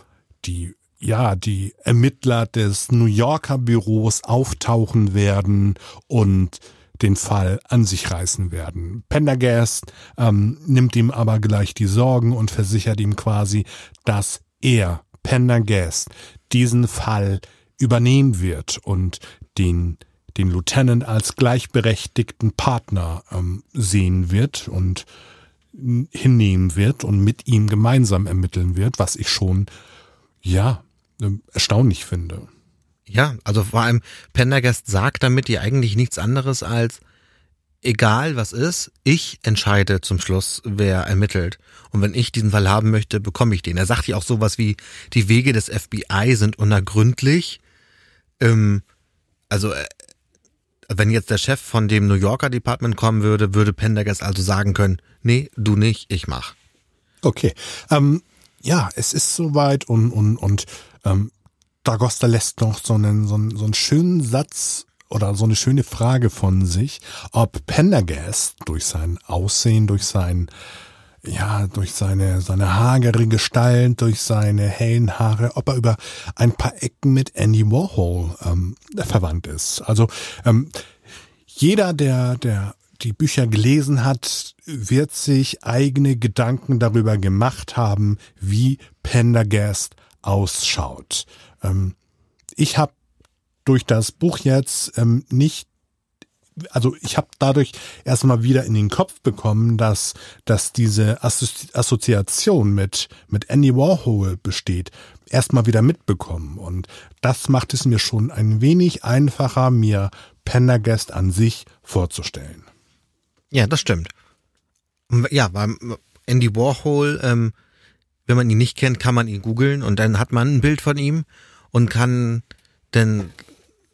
die ja, die Ermittler des New Yorker Büros auftauchen werden und den Fall an sich reißen werden. Pendergast ähm, nimmt ihm aber gleich die Sorgen und versichert ihm quasi, dass er, Pendergast, diesen Fall übernehmen wird und den den Lieutenant als gleichberechtigten Partner ähm, sehen wird und hinnehmen wird und mit ihm gemeinsam ermitteln wird, was ich schon, ja, ähm, erstaunlich finde. Ja, also vor allem Pendergast sagt damit ja eigentlich nichts anderes als, egal was ist, ich entscheide zum Schluss, wer ermittelt. Und wenn ich diesen Fall haben möchte, bekomme ich den. Er sagt ja auch sowas wie, die Wege des FBI sind unergründlich. Ähm, also äh, wenn jetzt der Chef von dem New Yorker Department kommen würde, würde Pendergast also sagen können, nee, du nicht, ich mach. Okay. Ähm, ja, es ist soweit und, und, und ähm, Dagosta lässt noch so einen, so, einen, so einen schönen Satz oder so eine schöne Frage von sich, ob Pendergast durch sein Aussehen, durch sein ja, durch seine, seine hagere Gestalt, durch seine hellen Haare, ob er über ein paar Ecken mit Andy Warhol ähm, verwandt ist. Also ähm, jeder, der, der die Bücher gelesen hat, wird sich eigene Gedanken darüber gemacht haben, wie Pendergast ausschaut. Ähm, ich habe durch das Buch jetzt ähm, nicht also ich habe dadurch erstmal wieder in den Kopf bekommen, dass, dass diese Assoziation mit, mit Andy Warhol besteht, erstmal wieder mitbekommen. Und das macht es mir schon ein wenig einfacher, mir Pendergast an sich vorzustellen. Ja, das stimmt. Ja, weil Andy Warhol, ähm, wenn man ihn nicht kennt, kann man ihn googeln und dann hat man ein Bild von ihm und kann dann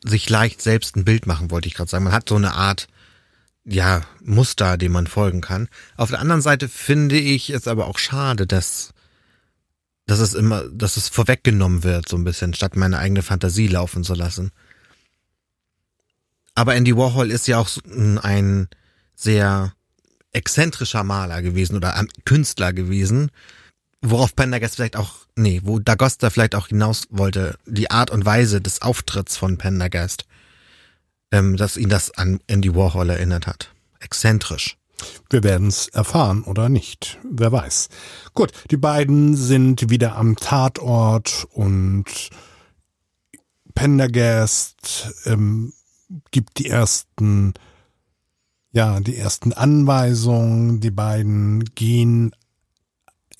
sich leicht selbst ein Bild machen, wollte ich gerade sagen. Man hat so eine Art, ja, Muster, dem man folgen kann. Auf der anderen Seite finde ich es aber auch schade, dass, dass es immer, dass es vorweggenommen wird, so ein bisschen, statt meine eigene Fantasie laufen zu lassen. Aber Andy Warhol ist ja auch ein sehr exzentrischer Maler gewesen oder Künstler gewesen, worauf Pendergast vielleicht auch, nee, wo Dagosta vielleicht auch hinaus wollte, die Art und Weise des Auftritts von Pendergast, ähm, dass ihn das an Andy Warhol erinnert hat. Exzentrisch. Wir werden es erfahren oder nicht. Wer weiß. Gut, die beiden sind wieder am Tatort und Pendergast ähm, gibt die ersten, ja, die ersten Anweisungen. Die beiden gehen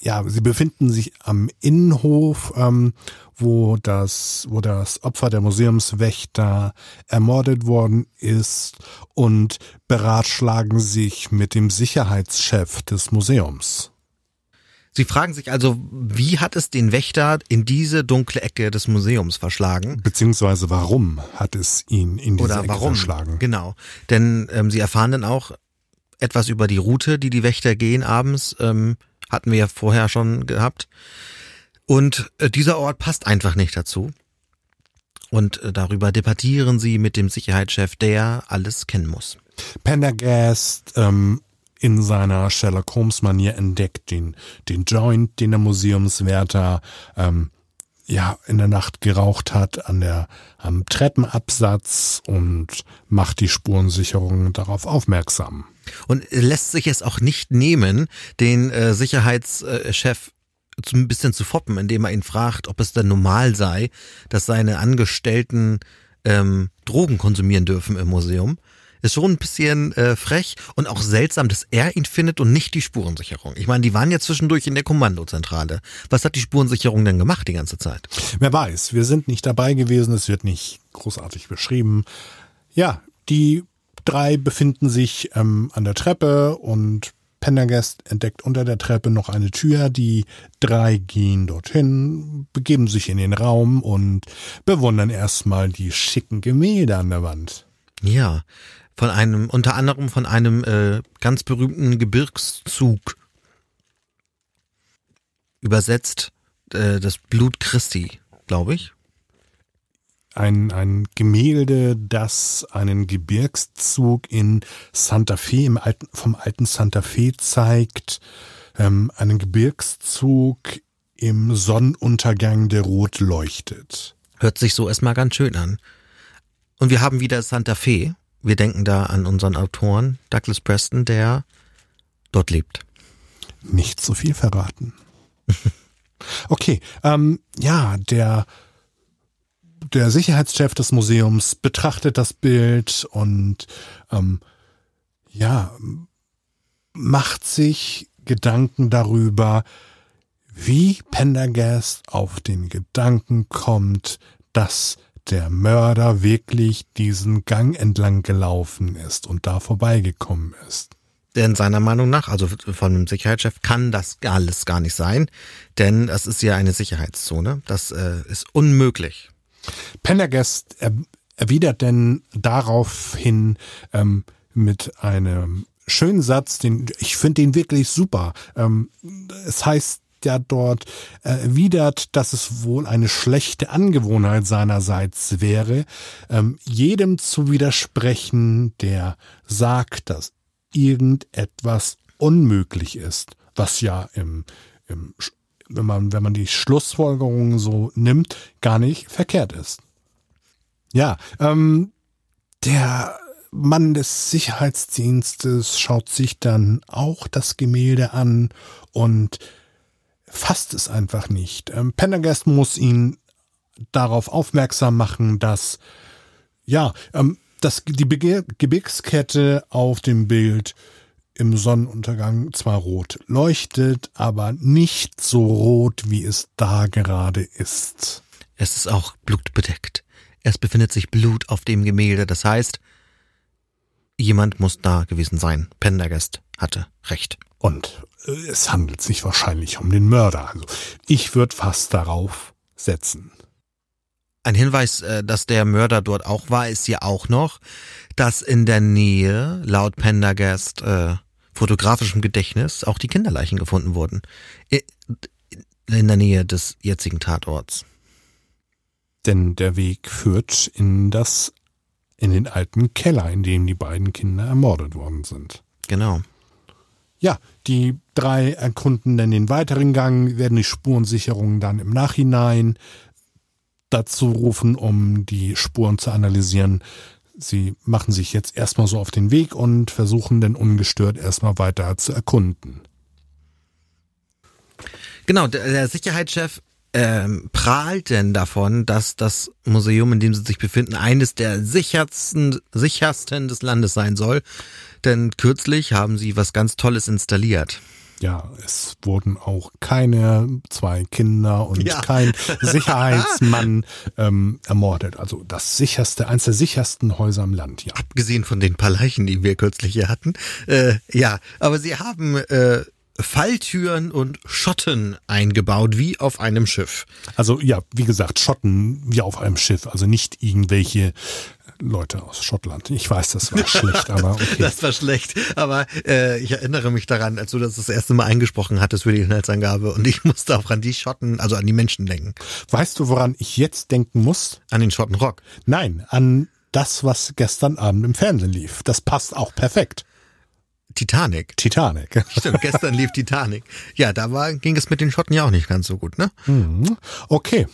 ja, sie befinden sich am Innenhof, ähm, wo das, wo das Opfer der Museumswächter ermordet worden ist und beratschlagen sich mit dem Sicherheitschef des Museums. Sie fragen sich also, wie hat es den Wächter in diese dunkle Ecke des Museums verschlagen? Beziehungsweise warum hat es ihn in diese Oder Ecke warum? verschlagen? Genau. Denn ähm, sie erfahren dann auch etwas über die Route, die die Wächter gehen abends. Ähm, hatten wir ja vorher schon gehabt. Und äh, dieser Ort passt einfach nicht dazu. Und äh, darüber debattieren sie mit dem Sicherheitschef, der alles kennen muss. Pendergast ähm, in seiner Sherlock Holmes Manier entdeckt den, den Joint, den der Museumswärter ähm, ja in der Nacht geraucht hat an der am Treppenabsatz und macht die Spurensicherung darauf aufmerksam. Und lässt sich es auch nicht nehmen, den äh, Sicherheitschef ein bisschen zu foppen, indem er ihn fragt, ob es denn normal sei, dass seine Angestellten ähm, Drogen konsumieren dürfen im Museum. Ist schon ein bisschen äh, frech und auch seltsam, dass er ihn findet und nicht die Spurensicherung. Ich meine, die waren ja zwischendurch in der Kommandozentrale. Was hat die Spurensicherung denn gemacht die ganze Zeit? Wer weiß, wir sind nicht dabei gewesen, es wird nicht großartig beschrieben. Ja, die drei befinden sich ähm, an der Treppe und Pendergast entdeckt unter der Treppe noch eine Tür. Die drei gehen dorthin, begeben sich in den Raum und bewundern erstmal die schicken Gemälde an der Wand. Ja, von einem, unter anderem von einem äh, ganz berühmten Gebirgszug. Übersetzt äh, das Blut Christi, glaube ich. Ein, ein Gemälde, das einen Gebirgszug in Santa Fe, im alten, vom alten Santa Fe zeigt. Ähm, einen Gebirgszug im Sonnenuntergang, der rot leuchtet. Hört sich so erstmal ganz schön an. Und wir haben wieder Santa Fe, wir denken da an unseren Autoren Douglas Preston, der dort lebt. Nicht so viel verraten. okay, ähm, ja, der der Sicherheitschef des Museums betrachtet das Bild und ähm, ja macht sich Gedanken darüber, wie Pendergast auf den Gedanken kommt, dass der Mörder wirklich diesen Gang entlang gelaufen ist und da vorbeigekommen ist. Denn seiner Meinung nach, also von dem Sicherheitschef, kann das alles gar nicht sein, denn es ist ja eine Sicherheitszone. Das äh, ist unmöglich. Pendergast erwidert denn daraufhin ähm, mit einem schönen Satz, den ich finde den wirklich super. Ähm, es heißt ja dort erwidert, dass es wohl eine schlechte Angewohnheit seinerseits wäre, ähm, jedem zu widersprechen, der sagt, dass irgendetwas unmöglich ist, was ja im, im wenn man, wenn man die Schlussfolgerungen so nimmt, gar nicht verkehrt ist. Ja, ähm, der Mann des Sicherheitsdienstes schaut sich dann auch das Gemälde an und fasst es einfach nicht. Ähm, Pendergast muss ihn darauf aufmerksam machen, dass ja, ähm, dass die Gebirgskette auf dem Bild im Sonnenuntergang zwar rot leuchtet, aber nicht so rot, wie es da gerade ist. Es ist auch blutbedeckt. Es befindet sich Blut auf dem Gemälde. Das heißt, jemand muss da gewesen sein. Pendergast hatte recht. Und äh, es handelt sich wahrscheinlich um den Mörder. Also ich würde fast darauf setzen. Ein Hinweis, äh, dass der Mörder dort auch war, ist ja auch noch, dass in der Nähe, laut Pendergast, äh, fotografischem Gedächtnis, auch die Kinderleichen gefunden wurden. In der Nähe des jetzigen Tatorts. Denn der Weg führt in das, in den alten Keller, in dem die beiden Kinder ermordet worden sind. Genau. Ja, die drei erkunden dann den weiteren Gang, werden die Spurensicherungen dann im Nachhinein dazu rufen, um die Spuren zu analysieren. Sie machen sich jetzt erstmal so auf den Weg und versuchen dann ungestört erstmal weiter zu erkunden. Genau, der Sicherheitschef ähm, prahlt denn davon, dass das Museum, in dem sie sich befinden, eines der sichersten, sichersten des Landes sein soll. Denn kürzlich haben sie was ganz Tolles installiert. Ja, es wurden auch keine zwei Kinder und ja. kein Sicherheitsmann ähm, ermordet. Also das sicherste, eines der sichersten Häuser im Land, ja. Abgesehen von den paar Leichen, die wir kürzlich hier hatten. Äh, ja, aber sie haben äh, Falltüren und Schotten eingebaut, wie auf einem Schiff. Also ja, wie gesagt, Schotten wie auf einem Schiff, also nicht irgendwelche Leute aus Schottland. Ich weiß, das war schlecht, aber okay. Das war schlecht, aber äh, ich erinnere mich daran, als du das das erste Mal eingesprochen hattest für die Inhaltsangabe und ich musste auch an die Schotten, also an die Menschen denken. Weißt du, woran ich jetzt denken muss? An den Schottenrock? Nein, an das, was gestern Abend im Fernsehen lief. Das passt auch perfekt. Titanic. Titanic. Stimmt, gestern lief Titanic. Ja, da war, ging es mit den Schotten ja auch nicht ganz so gut, ne? Mhm. Okay.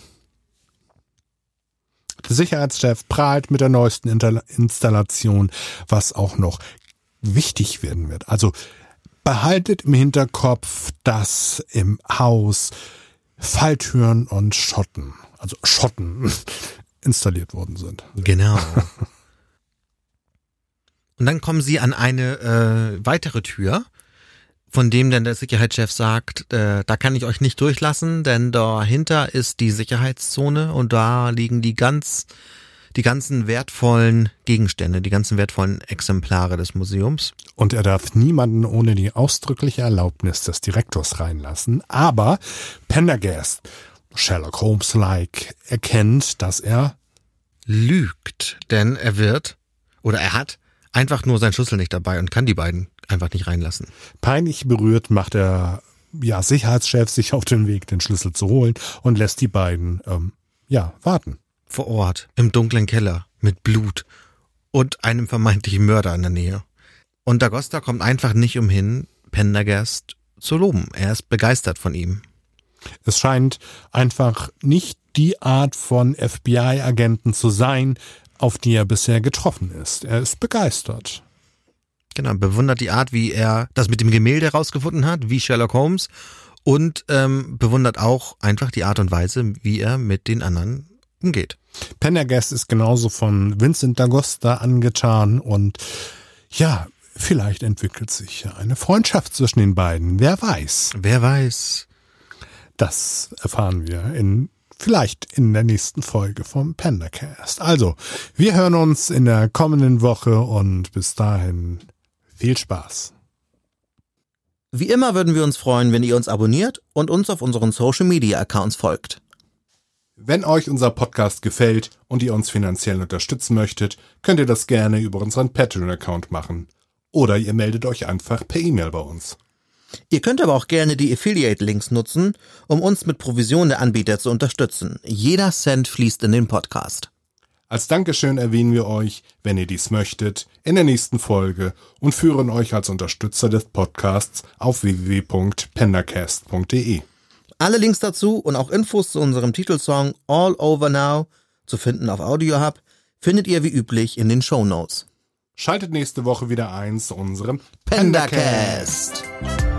Sicherheitschef prahlt mit der neuesten Installation, was auch noch wichtig werden wird. Also behaltet im Hinterkopf, dass im Haus Falltüren und Schotten, also Schotten, installiert worden sind. Genau. Und dann kommen sie an eine äh, weitere Tür, von dem dann der Sicherheitschef sagt, äh, da kann ich euch nicht durchlassen, denn dahinter ist die Sicherheitszone und da liegen die ganz die ganzen wertvollen Gegenstände, die ganzen wertvollen Exemplare des Museums. Und er darf niemanden ohne die ausdrückliche Erlaubnis des Direktors reinlassen. Aber Pendergast, Sherlock Holmes-like, erkennt, dass er lügt, denn er wird oder er hat einfach nur seinen Schlüssel nicht dabei und kann die beiden einfach nicht reinlassen. Peinlich berührt macht der ja, Sicherheitschef sich auf den Weg, den Schlüssel zu holen und lässt die beiden ähm, ja warten. Vor Ort, im dunklen Keller, mit Blut und einem vermeintlichen Mörder in der Nähe. Und Dagosta kommt einfach nicht umhin, Pendergast zu loben. Er ist begeistert von ihm. Es scheint einfach nicht die Art von FBI-Agenten zu sein, auf die er bisher getroffen ist. Er ist begeistert. Genau, bewundert die Art, wie er das mit dem Gemälde herausgefunden hat, wie Sherlock Holmes, und ähm, bewundert auch einfach die Art und Weise, wie er mit den anderen umgeht. Pendergast ist genauso von Vincent D'Agosta angetan und ja, vielleicht entwickelt sich eine Freundschaft zwischen den beiden. Wer weiß. Wer weiß. Das erfahren wir in vielleicht in der nächsten Folge vom Pandacast. Also, wir hören uns in der kommenden Woche und bis dahin viel Spaß. Wie immer würden wir uns freuen, wenn ihr uns abonniert und uns auf unseren Social Media Accounts folgt. Wenn euch unser Podcast gefällt und ihr uns finanziell unterstützen möchtet, könnt ihr das gerne über unseren Patreon-Account machen. Oder ihr meldet euch einfach per E-Mail bei uns. Ihr könnt aber auch gerne die Affiliate-Links nutzen, um uns mit Provision der Anbieter zu unterstützen. Jeder Cent fließt in den Podcast. Als Dankeschön erwähnen wir euch, wenn ihr dies möchtet, in der nächsten Folge und führen euch als Unterstützer des Podcasts auf www.pendacast.de. Alle Links dazu und auch Infos zu unserem Titelsong All Over Now zu finden auf AudioHub findet ihr wie üblich in den Show Notes. Schaltet nächste Woche wieder ein zu unserem Pendacast. Pendacast.